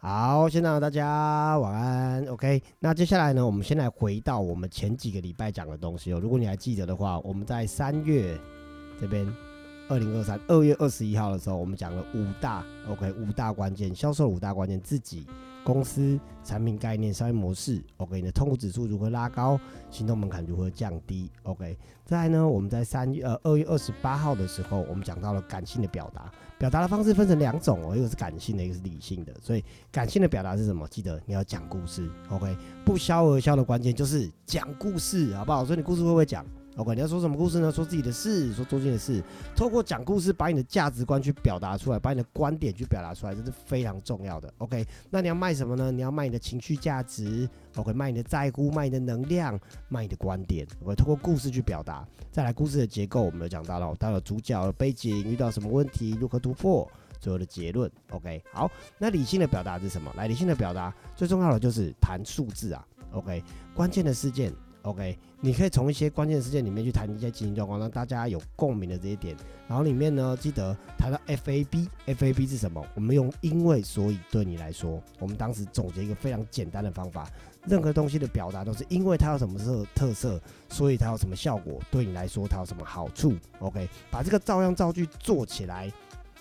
好，现在大家晚安。OK，那接下来呢，我们先来回到我们前几个礼拜讲的东西哦。如果你还记得的话，我们在三月这边，二零二三二月二十一号的时候，我们讲了五大 OK 五大关键销售五大关键，自己公司产品概念、商业模式 OK，你的痛苦指数如何拉高，行动门槛如何降低 OK。再来呢，我们在三月呃二月二十八号的时候，我们讲到了感性的表达。表达的方式分成两种哦，一个是感性的，一个是理性的。所以感性的表达是什么？记得你要讲故事，OK？不销而销的关键就是讲故事，好不好？所以你故事会不会讲？OK？你要说什么故事呢？说自己的事，说周近的事，透过讲故事把你的价值观去表达出来，把你的观点去表达出来，这是非常重要的，OK？那你要卖什么呢？你要卖你的情绪价值，OK？卖你的在乎，卖你的能量，卖你的观点，OK？透过故事去表达。再来，故事的结构我们有讲到了，到了主角背景遇到什么问题，如何突破，最后的结论。OK，好，那理性的表达是什么？来，理性的表达最重要的就是谈数字啊。OK，关键的事件。OK，你可以从一些关键事件里面去谈一些经营状况，让大家有共鸣的这些点。然后里面呢，记得谈到 FAB，FAB 是什么？我们用因为所以对你来说，我们当时总结一个非常简单的方法。任何东西的表达都是因为它有什么特特色，所以它有什么效果，对你来说它有什么好处。OK，把这个照样造句做起来，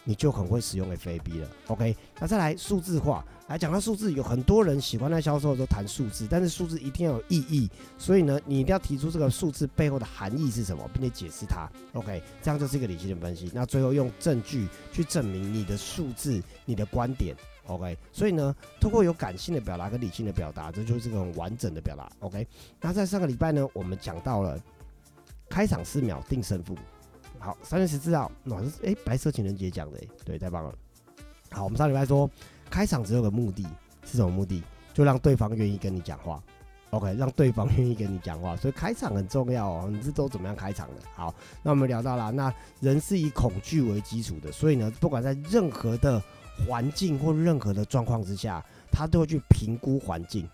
你就很会使用 FAB 了。OK，那再来数字化，来讲到数字，有很多人喜欢在销售的时候谈数字，但是数字一定要有意义，所以呢，你一定要提出这个数字背后的含义是什么，并且解释它。OK，这样就是一个理性的分析。那最后用证据去证明你的数字、你的观点。OK，所以呢，通过有感性的表达跟理性的表达，这就是个很完整的表达。OK，那在上个礼拜呢，我们讲到了开场四秒定胜负。好，三月十四号，那是哎白色情人节讲的，对，太棒了。好，我们上礼拜说开场只有个目的，是什么目的？就让对方愿意跟你讲话。OK，让对方愿意跟你讲话，所以开场很重要哦。你是都怎么样开场的？好，那我们聊到了，那人是以恐惧为基础的，所以呢，不管在任何的环境或任何的状况之下，他都会去评估环境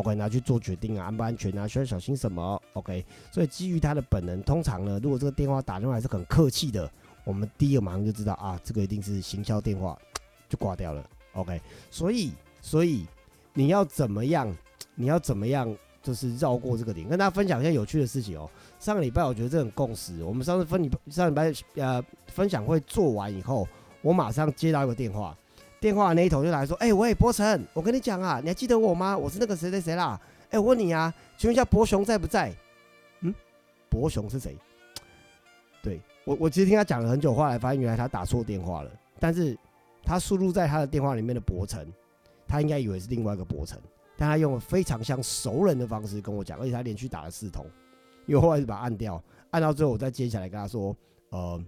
，OK，拿去做决定啊，安不安全啊，需要小心什么，OK。所以基于他的本能，通常呢，如果这个电话打电话还是很客气的，我们第一个马上就知道啊，这个一定是行销电话，就挂掉了，OK。所以，所以你要怎么样？你要怎么样？就是绕过这个点，跟大家分享一下有趣的事情哦。上个礼拜我觉得这很共识，我们上次分礼上礼拜呃分享会做完以后。我马上接到一个电话，电话那一头就来说：“哎，喂，博成，我跟你讲啊，你还记得我吗？我是那个谁谁谁啦。哎，我问你啊，请问一下博雄在不在？嗯，博雄是谁？对我，我其实听他讲了很久，后来发现原来他打错电话了。但是他输入在他的电话里面的博成，他应该以为是另外一个博成，但他用了非常像熟人的方式跟我讲，而且他连续打了四通，因为后来是把它按掉，按到最后我再接下来跟他说，呃。”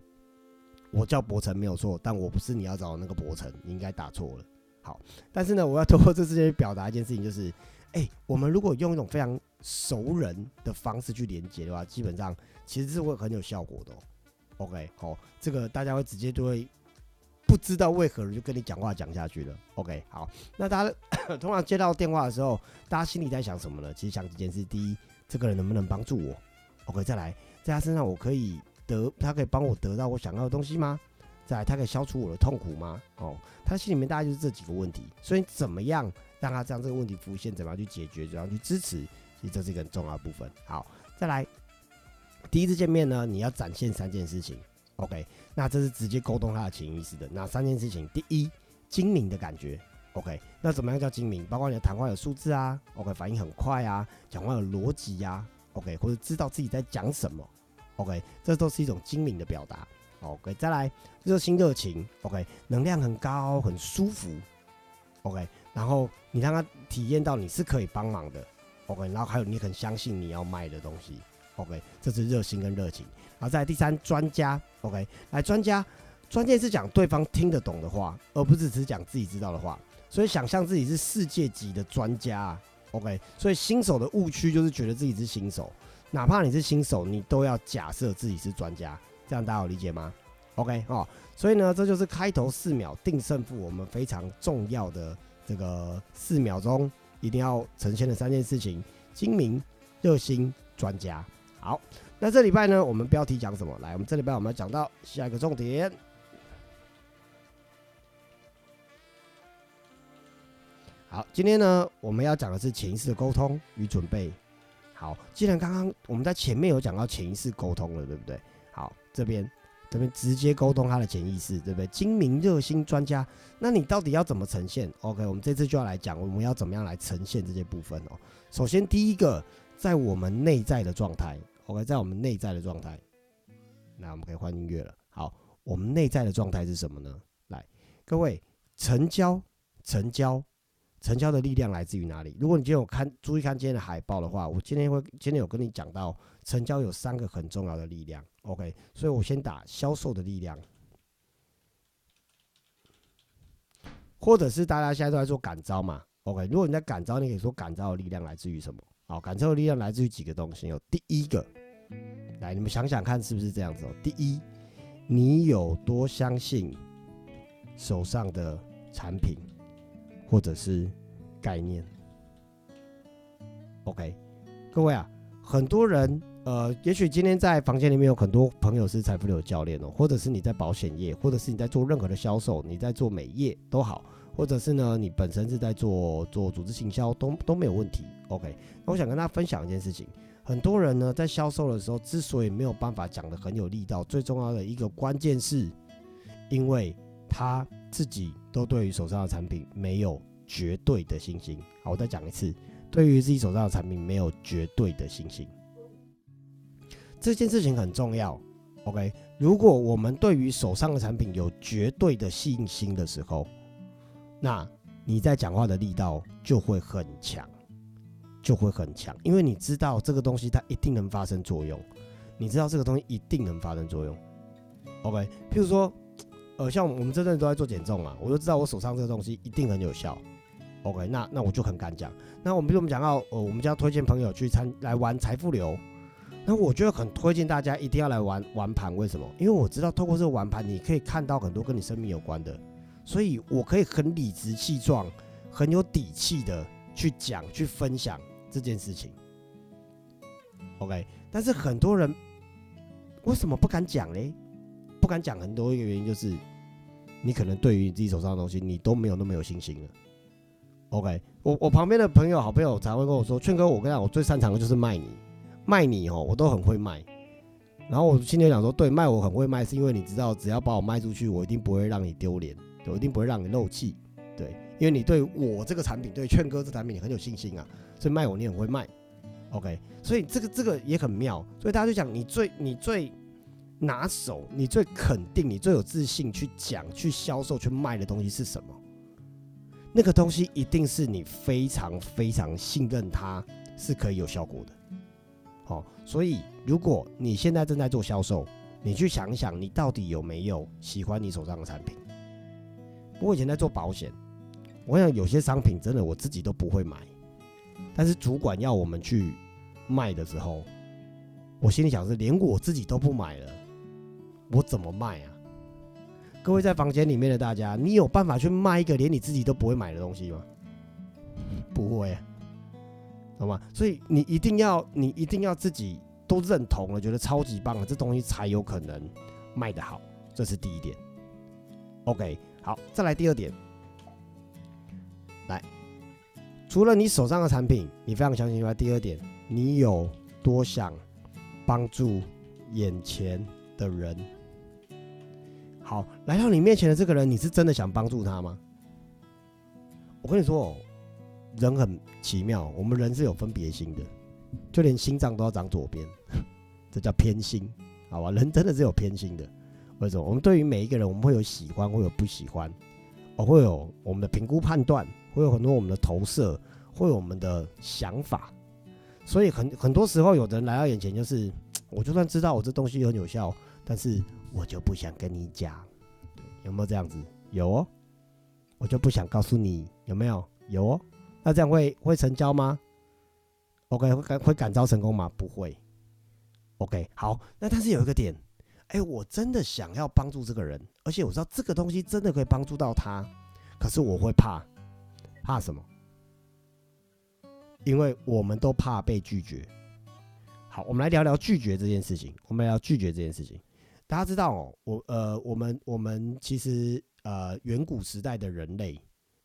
我叫博成没有错，但我不是你要找的那个博成，你应该打错了。好，但是呢，我要通过这之间去表达一件事情，就是，哎，我们如果用一种非常熟人的方式去连接的话，基本上其实是会很有效果的。OK，好，这个大家会直接就会不知道为何就跟你讲话讲下去了。OK，好，那大家 通常接到电话的时候，大家心里在想什么呢？其实想几件事：第一，这个人能不能帮助我？OK，再来，在他身上我可以。得，他可以帮我得到我想要的东西吗？再来，他可以消除我的痛苦吗？哦，他心里面大概就是这几个问题。所以怎么样让他这样这个问题浮现？怎么样去解决？怎么样去支持？其实这是一个很重要的部分。好，再来，第一次见面呢，你要展现三件事情。OK，那这是直接沟通他的潜意识的。哪三件事情？第一，精明的感觉。OK，那怎么样叫精明？包括你的谈话有数字啊，OK，反应很快啊，讲话有逻辑呀，OK，或者知道自己在讲什么。OK，这都是一种精明的表达。OK，再来热心热情。OK，能量很高，很舒服。OK，然后你让他体验到你是可以帮忙的。OK，然后还有你很相信你要卖的东西。OK，这是热心跟热情。然后再第三，专家。OK，来专家，专家是讲对方听得懂的话，而不是只讲自己知道的话。所以想象自己是世界级的专家。OK，所以新手的误区就是觉得自己是新手。哪怕你是新手，你都要假设自己是专家，这样大家有理解吗？OK 哦，所以呢，这就是开头四秒定胜负，我们非常重要的这个四秒钟一定要呈现的三件事情：精明、热心、专家。好，那这礼拜呢，我们标题讲什么？来，我们这礼拜我们要讲到下一个重点。好，今天呢，我们要讲的是潜意识的沟通与准备。好，既然刚刚我们在前面有讲到潜意识沟通了，对不对？好，这边这边直接沟通他的潜意识，对不对？精明热心专家，那你到底要怎么呈现？OK，我们这次就要来讲，我们要怎么样来呈现这些部分哦。首先，第一个，在我们内在的状态，OK，在我们内在的状态，那我们可以换音乐了。好，我们内在的状态是什么呢？来，各位，成交，成交。成交的力量来自于哪里？如果你今天有看注意看今天的海报的话，我今天会今天有跟你讲到成交有三个很重要的力量。OK，所以我先打销售的力量，或者是大家现在都在做感召嘛。OK，如果你在感召，你可以说感召的力量来自于什么？好，感召的力量来自于几个东西。有第一个，来你们想想看是不是这样子哦？第一，你有多相信手上的产品？或者是概念，OK，各位啊，很多人呃，也许今天在房间里面有很多朋友是财富流教练哦，或者是你在保险业，或者是你在做任何的销售，你在做美业都好，或者是呢，你本身是在做做组织行销都都没有问题，OK。那我想跟大家分享一件事情，很多人呢在销售的时候之所以没有办法讲的很有力道，最重要的一个关键是，因为他自己。都对于手上的产品没有绝对的信心。好，我再讲一次，对于自己手上的产品没有绝对的信心，这件事情很重要。OK，如果我们对于手上的产品有绝对的信心的时候，那你在讲话的力道就会很强，就会很强，因为你知道这个东西它一定能发生作用，你知道这个东西一定能发生作用。OK，譬如说。呃，像我们真正都在做减重啊，我就知道我手上这个东西一定很有效。OK，那那我就很敢讲。那我们比如我们讲到，呃，我们就要推荐朋友去参来玩财富流，那我觉得很推荐大家一定要来玩玩盘。为什么？因为我知道透过这个玩盘，你可以看到很多跟你生命有关的，所以我可以很理直气壮、很有底气的去讲、去分享这件事情。OK，但是很多人为什么不敢讲嘞？不敢讲很多一个原因就是，你可能对于你自己手上的东西，你都没有那么有信心了。OK，我我旁边的朋友好朋友才会跟我说，劝哥，我跟你讲，我最擅长的就是卖你，卖你哦，我都很会卖。然后我心里想说，对，卖我很会卖，是因为你知道，只要把我卖出去，我一定不会让你丢脸，我一定不会让你漏气。对，因为你对我这个产品，对劝哥这产品，你很有信心啊，所以卖我你很会卖。OK，所以这个这个也很妙，所以大家就讲你最你最。拿手，你最肯定、你最有自信去讲、去销售、去卖的东西是什么？那个东西一定是你非常非常信任它是可以有效果的。好，所以如果你现在正在做销售，你去想想，你到底有没有喜欢你手上的产品？我以前在做保险，我想有些商品真的我自己都不会买，但是主管要我们去卖的时候，我心里想是连我自己都不买了。我怎么卖啊？各位在房间里面的大家，你有办法去卖一个连你自己都不会买的东西吗？不会，懂吗？所以你一定要，你一定要自己都认同了，觉得超级棒了，这东西才有可能卖得好。这是第一点。OK，好，再来第二点。来，除了你手上的产品你非常相信以外，第二点，你有多想帮助眼前的人？好，来到你面前的这个人，你是真的想帮助他吗？我跟你说，人很奇妙，我们人是有分别心的，就连心脏都要长左边，这叫偏心，好吧？人真的是有偏心的。为什么？我们对于每一个人，我们会有喜欢，会有不喜欢，哦，会有我们的评估判断，会有很多我们的投射，会有我们的想法。所以很很多时候，有的人来到眼前，就是 我就算知道我这东西很有效，但是。我就不想跟你讲，有没有这样子？有哦，我就不想告诉你，有没有？有哦，那这样会会成交吗？OK，会感会感召成功吗？不会。OK，好，那但是有一个点，哎，我真的想要帮助这个人，而且我知道这个东西真的可以帮助到他，可是我会怕，怕什么？因为我们都怕被拒绝。好，我们来聊聊拒绝这件事情。我们来聊拒绝这件事情。大家知道哦，我呃，我们我们其实呃，远古时代的人类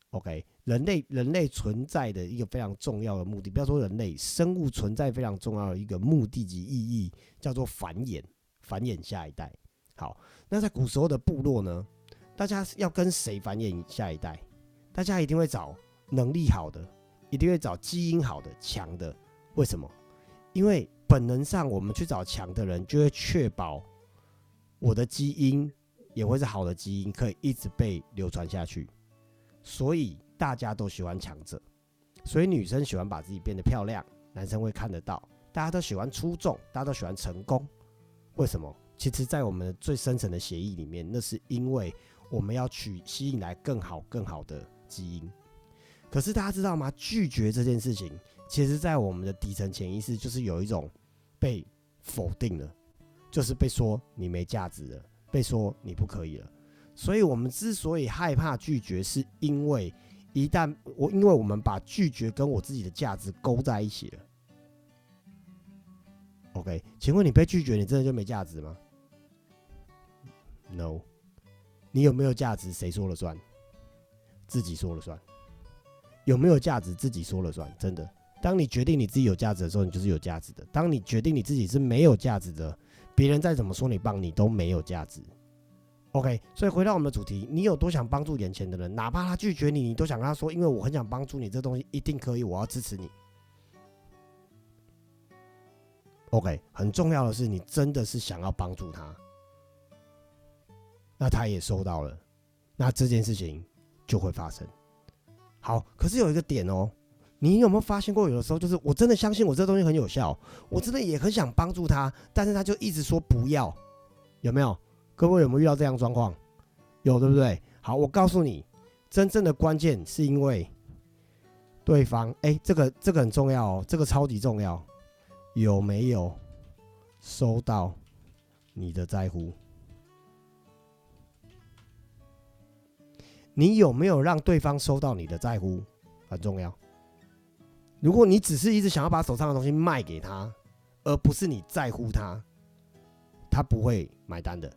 OK，人类人类存在的一个非常重要的目的，不要说人类生物存在非常重要的一个目的及意义，叫做繁衍，繁衍下一代。好，那在古时候的部落呢，大家要跟谁繁衍下一代？大家一定会找能力好的，一定会找基因好的、强的。为什么？因为本能上，我们去找强的人，就会确保我的基因也会是好的基因，可以一直被流传下去。所以大家都喜欢强者，所以女生喜欢把自己变得漂亮，男生会看得到。大家都喜欢出众，大家都喜欢成功。为什么？其实，在我们最深层的协议里面，那是因为我们要去吸引来更好、更好的基因。可是大家知道吗？拒绝这件事情，其实在我们的底层潜意识就是有一种被否定了，就是被说你没价值了，被说你不可以了。所以，我们之所以害怕拒绝，是因为一旦我，因为我们把拒绝跟我自己的价值勾在一起了。OK，请问你被拒绝，你真的就没价值吗？No，你有没有价值？谁说了算？自己说了算。有没有价值？自己说了算。真的，当你决定你自己有价值的时候，你就是有价值的。当你决定你自己是没有价值的，别人再怎么说你棒，你都没有价值。OK，所以回到我们的主题，你有多想帮助眼前的人，哪怕他拒绝你，你都想跟他说，因为我很想帮助你，这东西一定可以，我要支持你。OK，很重要的是，你真的是想要帮助他，那他也收到了，那这件事情就会发生。好，可是有一个点哦，你有没有发现过，有的时候就是我真的相信我这东西很有效，我真的也很想帮助他，但是他就一直说不要，有没有？各位有没有遇到这样状况？有对不对？好，我告诉你，真正的关键是因为对方，哎，这个这个很重要哦，这个超级重要，有没有收到你的在乎？你有没有让对方收到你的在乎？很重要。如果你只是一直想要把手上的东西卖给他，而不是你在乎他，他不会买单的。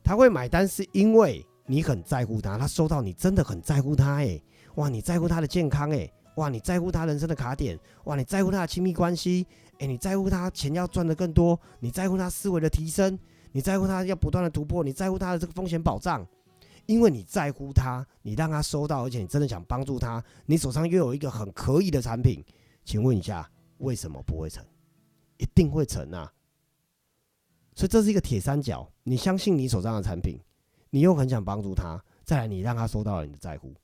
他会买单，是因为你很在乎他，他收到你真的很在乎他，哎，哇，你在乎他的健康，哎，哇，你在乎他人生的卡点，哇，你在乎他的亲密关系，哎，你在乎他钱要赚的更多，你在乎他思维的提升，你在乎他要不断的突破，你在乎他的这个风险保障，因为你在乎他，你让他收到，而且你真的想帮助他，你手上又有一个很可以的产品，请问一下，为什么不会成？一定会成啊！所以这是一个铁三角，你相信你手上的产品，你又很想帮助他，再来你让他收到了你的在乎，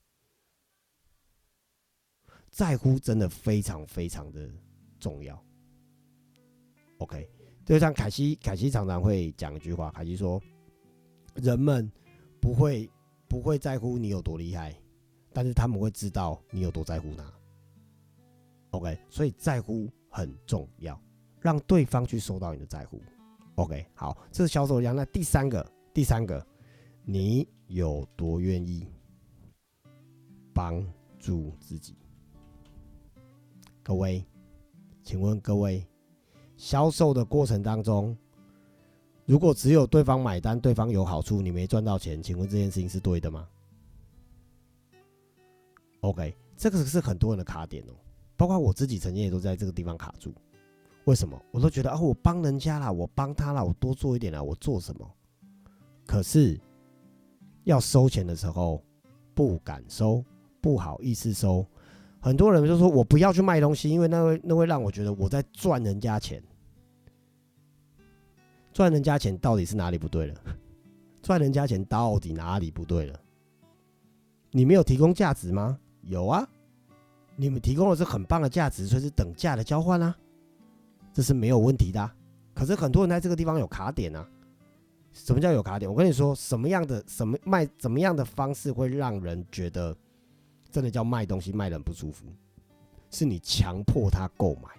在乎真的非常非常的重要。OK，就像凯西，凯西常常会讲一句话，凯西说：人们不会不会在乎你有多厉害，但是他们会知道你有多在乎他。OK，所以在乎很重要，让对方去收到你的在乎。OK，好，这是销售量。那第三个，第三个，你有多愿意帮助自己？各位，请问各位，销售的过程当中，如果只有对方买单，对方有好处，你没赚到钱，请问这件事情是对的吗？OK，这个是很多人的卡点哦，包括我自己曾经也都在这个地方卡住。为什么我都觉得啊，我帮人家了，我帮他了，我多做一点了，我做什么？可是要收钱的时候不敢收，不好意思收。很多人就说我不要去卖东西，因为那会那会让我觉得我在赚人家钱。赚人家钱到底是哪里不对了？赚人家钱到底哪里不对了？你没有提供价值吗？有啊，你们提供的是很棒的价值，所以是等价的交换啊。这是没有问题的，可是很多人在这个地方有卡点啊。什么叫有卡点？我跟你说，什么样的什么卖怎么样的方式会让人觉得真的叫卖东西卖的很不舒服？是你强迫他购买，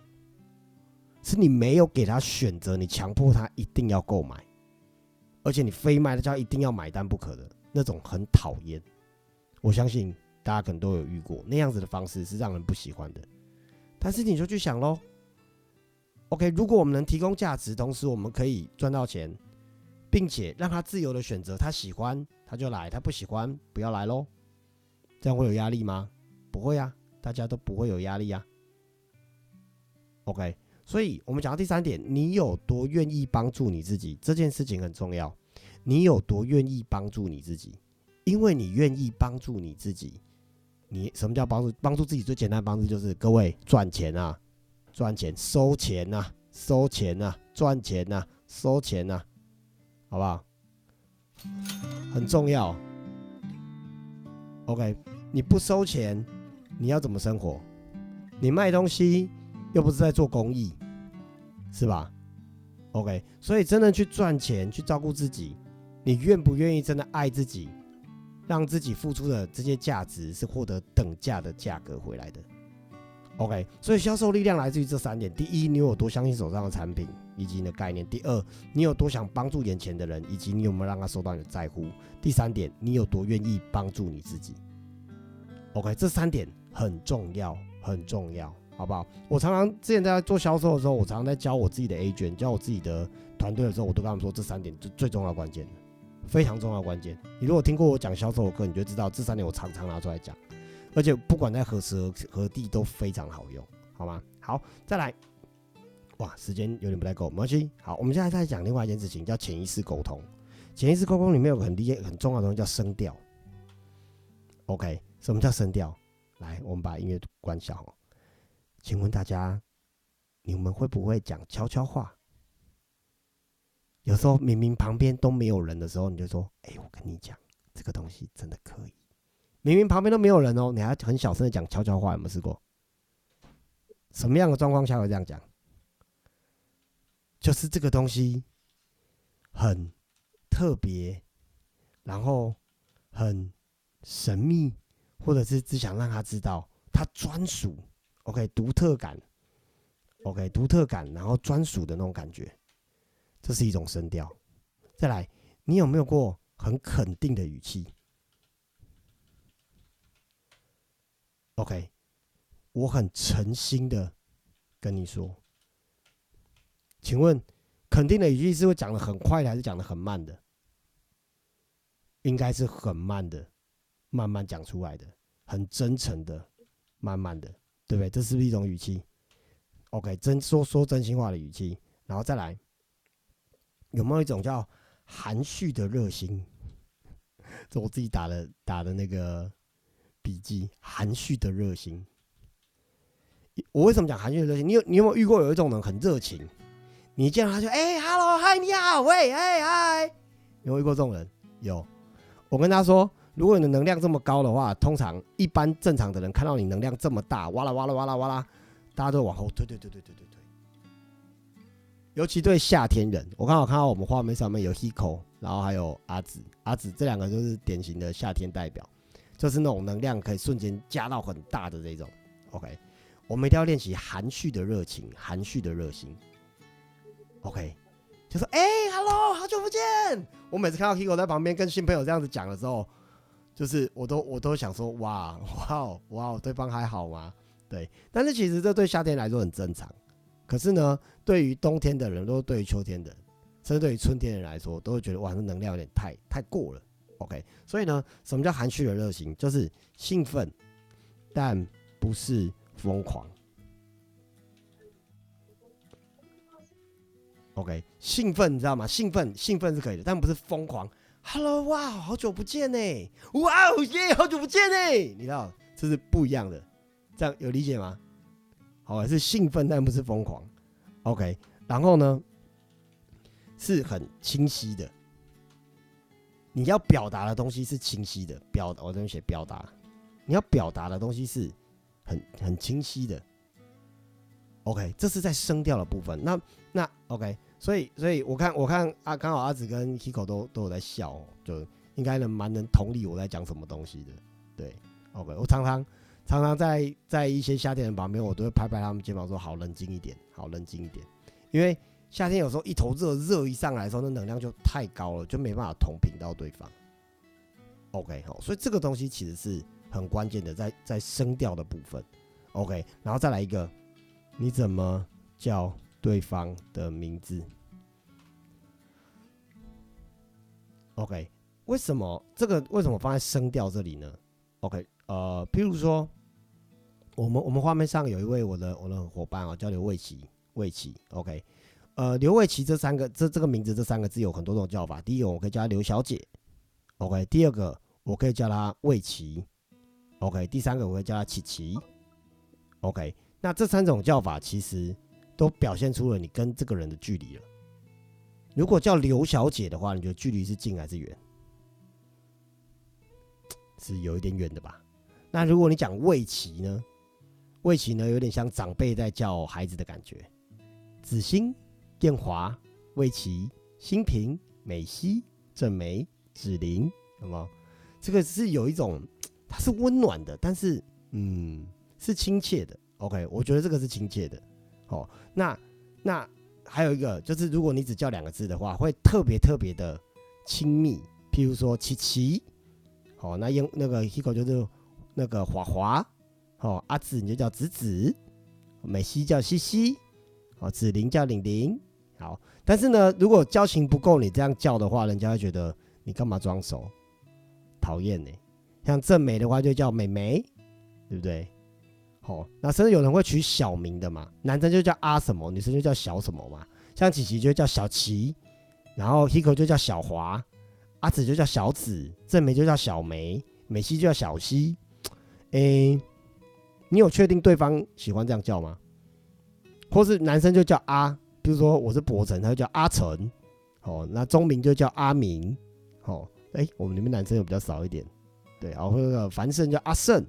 是你没有给他选择，你强迫他一定要购买，而且你非卖他叫一定要买单不可的那种，很讨厌。我相信大家可能都有遇过那样子的方式，是让人不喜欢的。但是你就去想喽。OK，如果我们能提供价值，同时我们可以赚到钱，并且让他自由的选择，他喜欢他就来，他不喜欢不要来喽。这样会有压力吗？不会啊，大家都不会有压力啊。OK，所以我们讲到第三点，你有多愿意帮助你自己，这件事情很重要。你有多愿意帮助你自己？因为你愿意帮助你自己，你什么叫帮助？帮助自己最简单的方式就是各位赚钱啊，赚钱收钱啊，收钱啊，赚钱啊，收钱啊，好不好？很重要。OK，你不收钱，你要怎么生活？你卖东西又不是在做公益，是吧？OK，所以真的去赚钱，去照顾自己，你愿不愿意真的爱自己，让自己付出的这些价值是获得等价的价格回来的？OK，所以销售力量来自于这三点：第一，你有多相信手上的产品以及你的概念；第二，你有多想帮助眼前的人，以及你有没有让他受到你的在乎；第三点，你有多愿意帮助你自己。OK，这三点很重要，很重要，好不好？我常常之前在做销售的时候，我常常在教我自己的 A 卷，教我自己的团队的时候，我都跟他们说，这三点是最重要关键，非常重要关键。你如果听过我讲销售的课，你就知道这三点我常常拿出来讲，而且不管在何时何地都非常好用，好吗？好，再来，哇，时间有点不太够，没关系。好，我们现在再讲另外一件事情，叫潜意识沟通。潜意识沟通里面有个很厉害、很重要的东西叫声调。OK。什么叫声调？来，我们把音乐关小。请问大家，你们会不会讲悄悄话？有时候明明旁边都没有人的时候，你就说：“哎，我跟你讲，这个东西真的可以。”明明旁边都没有人哦，你还很小声的讲悄悄话，有没有试过？什么样的状况下会这样讲？就是这个东西很特别，然后很神秘。或者是只想让他知道他专属，OK，独特感，OK，独特感，然后专属的那种感觉，这是一种声调。再来，你有没有过很肯定的语气？OK，我很诚心的跟你说，请问肯定的语气是会讲的很快的，还是讲的很慢的？应该是很慢的。慢慢讲出来的，很真诚的，慢慢的，对不对？这是不是一种语气？OK，真说说真心话的语气，然后再来，有没有一种叫含蓄的热心？这我自己打的打的那个笔记，含蓄的热心。我为什么讲含蓄的热心？你有你有没有遇过有一种人很热情？你见到他就哎，hello，嗨，你好，喂，哎，嗨，有遇过这种人？有，我跟他说。如果你的能量这么高的话，通常一般正常的人看到你能量这么大，哇啦哇啦哇啦哇啦，大家都往后退退退退退退退。尤其对夏天人，我刚好看到我们画面上面有 Hiko，然后还有阿紫，阿紫这两个就是典型的夏天代表，就是那种能量可以瞬间加到很大的这种。OK，我们一定要练习含蓄的热情，含蓄的热心。OK，就说哎，Hello，好久不见。我每次看到 Hiko 在旁边跟新朋友这样子讲的时候。就是我都我都想说哇哇哦哇哦对方还好吗？对，但是其实这对夏天来说很正常。可是呢，对于冬天的人，都对于秋天的，甚至对于春天的人来说，都会觉得哇，这能量有点太太过了。OK，所以呢，什么叫含蓄的热情？就是兴奋，但不是疯狂。OK，兴奋你知道吗？兴奋兴奋是可以的，但不是疯狂。Hello，哇，好久不见呢！哇哦耶，好久不见呢！你知道这是不一样的，这样有理解吗？好，是兴奋但不是疯狂。OK，然后呢，是很清晰的。你要表达的东西是清晰的，表我这边写表达，你要表达的东西是很很清晰的。OK，这是在声调的部分。那那 OK。所以，所以我看，我看啊，刚好阿紫跟 Kiko 都都有在笑，就应该能蛮能同理我在讲什么东西的。对，OK，我常常常常在在一些夏天的旁边，我都会拍拍他们肩膀说：“好冷静一点，好冷静一点。”因为夏天有时候一头热，热一上来的时候，那能量就太高了，就没办法同频到对方。OK，好，所以这个东西其实是很关键的，在在声调的部分。OK，然后再来一个，你怎么叫？对方的名字，OK？为什么这个为什么放在声调这里呢？OK，呃，譬如说，我们我们画面上有一位我的我的伙伴哦，叫刘卫琪，卫琪，OK，呃，刘卫琪这三个这这个名字这三个字有很多种叫法。第一个我可以叫她刘小姐，OK，第二个我可以叫她卫琪，OK，第三个我会叫她琪琪，OK，那这三种叫法其实都表现出了你跟这个人的距离了。如果叫刘小姐的话，你觉得距离是近还是远？是有一点远的吧？那如果你讲魏琪呢？魏琪呢，有点像长辈在叫孩子的感觉。子欣、燕华、魏琪、新平、美希、郑梅、子玲，有没有？这个是有一种，它是温暖的，但是嗯，是亲切的。OK，我觉得这个是亲切的。哦，那那。还有一个就是，如果你只叫两个字的话，会特别特别的亲密。譬如说，琪琪，好，那用那个 Hiko 就是那个华华，哦，阿紫你就叫子子，美西叫西西，哦，子玲叫玲玲，好。但是呢，如果交情不够，你这样叫的话，人家会觉得你干嘛装熟，讨厌呢。像正美的话，就叫美美，对不对？哦，那甚至有人会取小名的嘛，男生就叫阿什么，女生就叫小什么嘛。像琪琪就叫小琪，然后 Hiko 就叫小华，阿紫就叫小紫，正梅就叫小梅，美希就叫小希。诶，你有确定对方喜欢这样叫吗？或是男生就叫阿，比如说我是博成，他就叫阿成。哦，那钟明就叫阿明。哦，哎，我们里面男生有比较少一点，对，然后那个樊胜叫阿胜。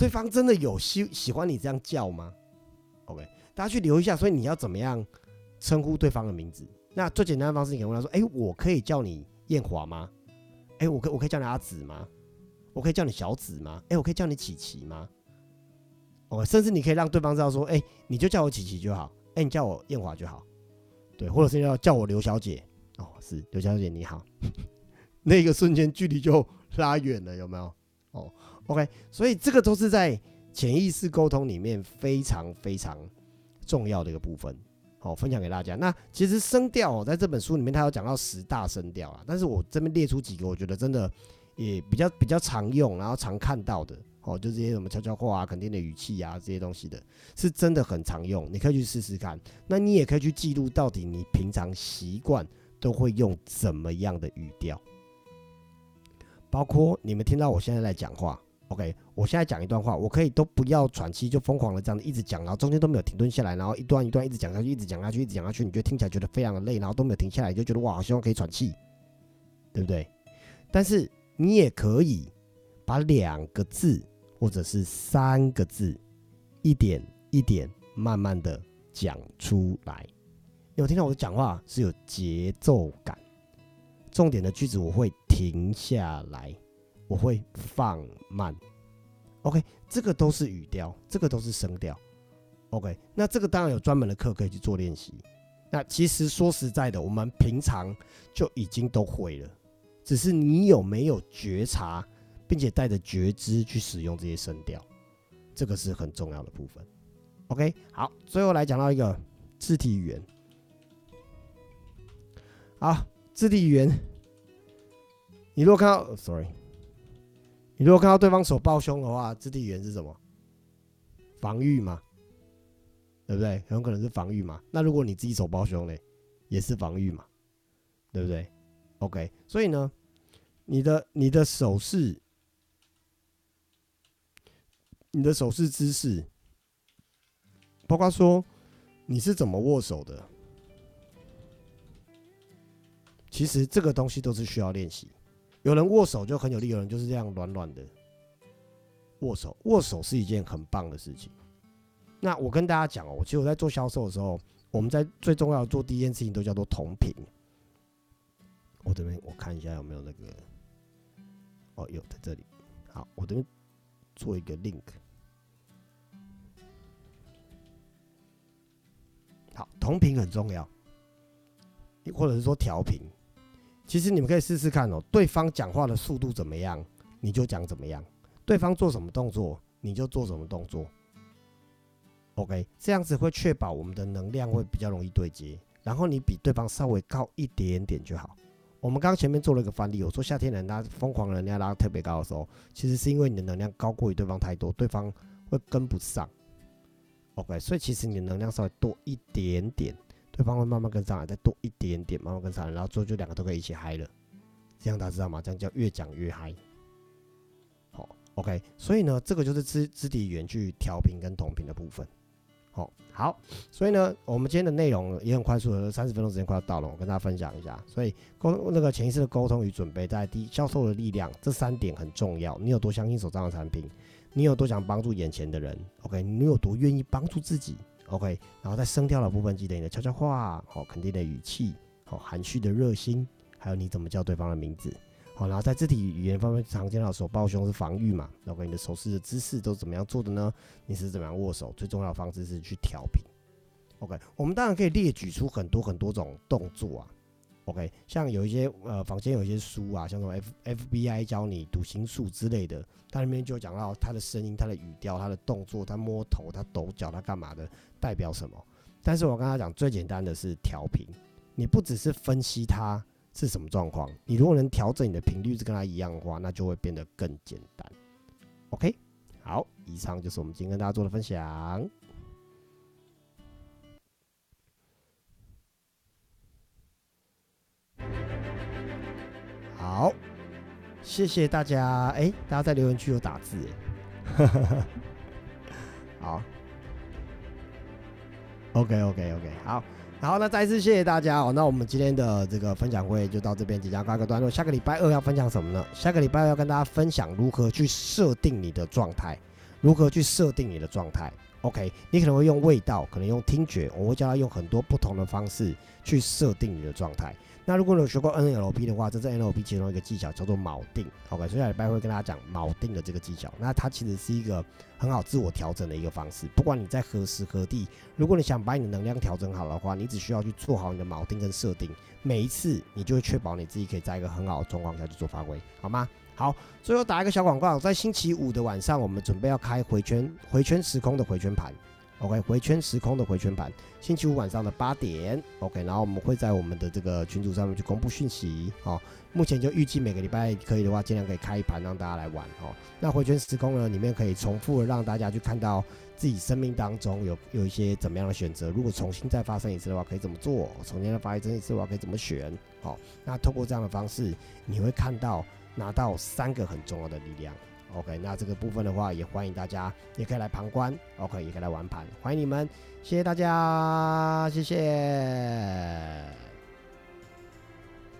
对方真的有喜喜欢你这样叫吗？OK，大家去留一下。所以你要怎么样称呼对方的名字？那最简单的方式，你可以问他说：“哎，我可以叫你艳华吗？哎，我可我可以叫你阿紫吗？我可以叫你小紫吗？哎，我可以叫你琪琪吗？哦，甚至你可以让对方知道说：哎，你就叫我琪琪就好。哎，你叫我艳华就好。对，或者是要叫我刘小姐。哦，是刘小姐你好。那个瞬间距离就拉远了，有没有？哦。OK，所以这个都是在潜意识沟通里面非常非常重要的一个部分，好，分享给大家。那其实声调哦在这本书里面，它有讲到十大声调啊，但是我这边列出几个，我觉得真的也比较比较常用，然后常看到的，哦，就这些什么悄悄话啊、肯定的语气啊这些东西的，是真的很常用，你可以去试试看。那你也可以去记录到底你平常习惯都会用怎么样的语调，包括你们听到我现在在讲话。OK，我现在讲一段话，我可以都不要喘气，就疯狂的这样子一直讲，然后中间都没有停顿下来，然后一段一段一直讲下去，一直讲下去，一直讲下去，你就听起来觉得非常的累，然后都没有停下来，就觉得哇，好希望可以喘气，对不对？但是你也可以把两个字或者是三个字，一点一点慢慢的讲出来。有听到我的讲话是有节奏感，重点的句子我会停下来。我会放慢，OK，这个都是语调，这个都是声调，OK，那这个当然有专门的课可以去做练习。那其实说实在的，我们平常就已经都会了，只是你有没有觉察，并且带着觉知去使用这些声调，这个是很重要的部分。OK，好，最后来讲到一个肢体语言，好，肢体语言，你如果看到，sorry。你如果看到对方手抱胸的话，肢体语言是什么？防御嘛，对不对？很有可能是防御嘛。那如果你自己手抱胸嘞，也是防御嘛，对不对？OK，所以呢，你的你的手势，你的手势姿势，包括说你是怎么握手的，其实这个东西都是需要练习。有人握手就很有力，有人就是这样软软的握手。握手是一件很棒的事情。那我跟大家讲哦，其实我在做销售的时候，我们在最重要做第一件事情都叫做同频。我这边我看一下有没有那个，哦，有在这里。好，我这边做一个 link。好，同频很重要，或者是说调频。其实你们可以试试看哦，对方讲话的速度怎么样，你就讲怎么样；对方做什么动作，你就做什么动作。OK，这样子会确保我们的能量会比较容易对接。然后你比对方稍微高一点点就好，我们刚刚前面做了一个范例，我说夏天人拉疯狂人家拉特别高的时候，其实是因为你的能量高过于对方太多，对方会跟不上。OK，所以其实你的能量稍微多一点点，对方会慢慢跟上来，再多一点点，慢慢跟上来，然后最后就两个都可以一起嗨了。这样大家知道吗？这样叫越讲越嗨。好，OK，所以呢，这个就是肢肢体语言去调频跟同频的部分。好，好，所以呢，我们今天的内容也很快速的，三十分钟时间快要到了，我跟大家分享一下。所以沟那个潜意识的沟通与准备，在第一销售的力量这三点很重要。你有多相信手上的产品？你有多想帮助眼前的人？OK，你有多愿意帮助自己？OK，然后在声调的部分，记得你的悄悄话，好，肯定的语气，好，含蓄的热心，还有你怎么叫对方的名字。好，然后在肢体语言方面，常见到手抱胸是防御嘛？OK，你的手势的姿势都怎么样做的呢？你是怎么样握手？最重要的方式是去调频。OK，我们当然可以列举出很多很多种动作啊。OK，像有一些呃房间有一些书啊，像什么 F FBI 教你读心术之类的，它里面就讲到他的声音、他的语调、他的动作、他摸头、他抖脚、他干嘛的，代表什么？但是我跟他讲，最简单的是调频，你不只是分析他。是什么状况？你如果能调整你的频率是跟它一样的话，那就会变得更简单。OK，好，以上就是我们今天跟大家做的分享。好，谢谢大家。哎，大家在留言区有打字，哎，好。OK，OK，OK，好。好，那再次谢谢大家哦。那我们今天的这个分享会就到这边即将告一个段落。下个礼拜二要分享什么呢？下个礼拜二要跟大家分享如何去设定你的状态，如何去设定你的状态。OK，你可能会用味道，可能用听觉，我会教他用很多不同的方式去设定你的状态。那如果你有学过 NLP 的话，这是 NLP 其中一个技巧，叫做锚定。OK，所以下礼拜会跟大家讲锚定的这个技巧。那它其实是一个很好自我调整的一个方式。不管你在何时何地，如果你想把你的能量调整好的话，你只需要去做好你的锚定跟设定。每一次你就会确保你自己可以在一个很好的状况下去做发挥，好吗？好，最后打一个小广告，在星期五的晚上，我们准备要开回圈回圈时空的回圈盘。OK，回圈时空的回圈盘，星期五晚上的八点，OK，然后我们会在我们的这个群组上面去公布讯息，哦，目前就预计每个礼拜可以的话，尽量可以开一盘让大家来玩，哦，那回圈时空呢，里面可以重复的让大家去看到自己生命当中有有一些怎么样的选择，如果重新再发生一次的话，可以怎么做？重新再发生一次的话，可以怎么选？哦，那透过这样的方式，你会看到拿到三个很重要的力量。OK，那这个部分的话，也欢迎大家，也可以来旁观，OK，也可以来玩盘，欢迎你们，谢谢大家，谢谢。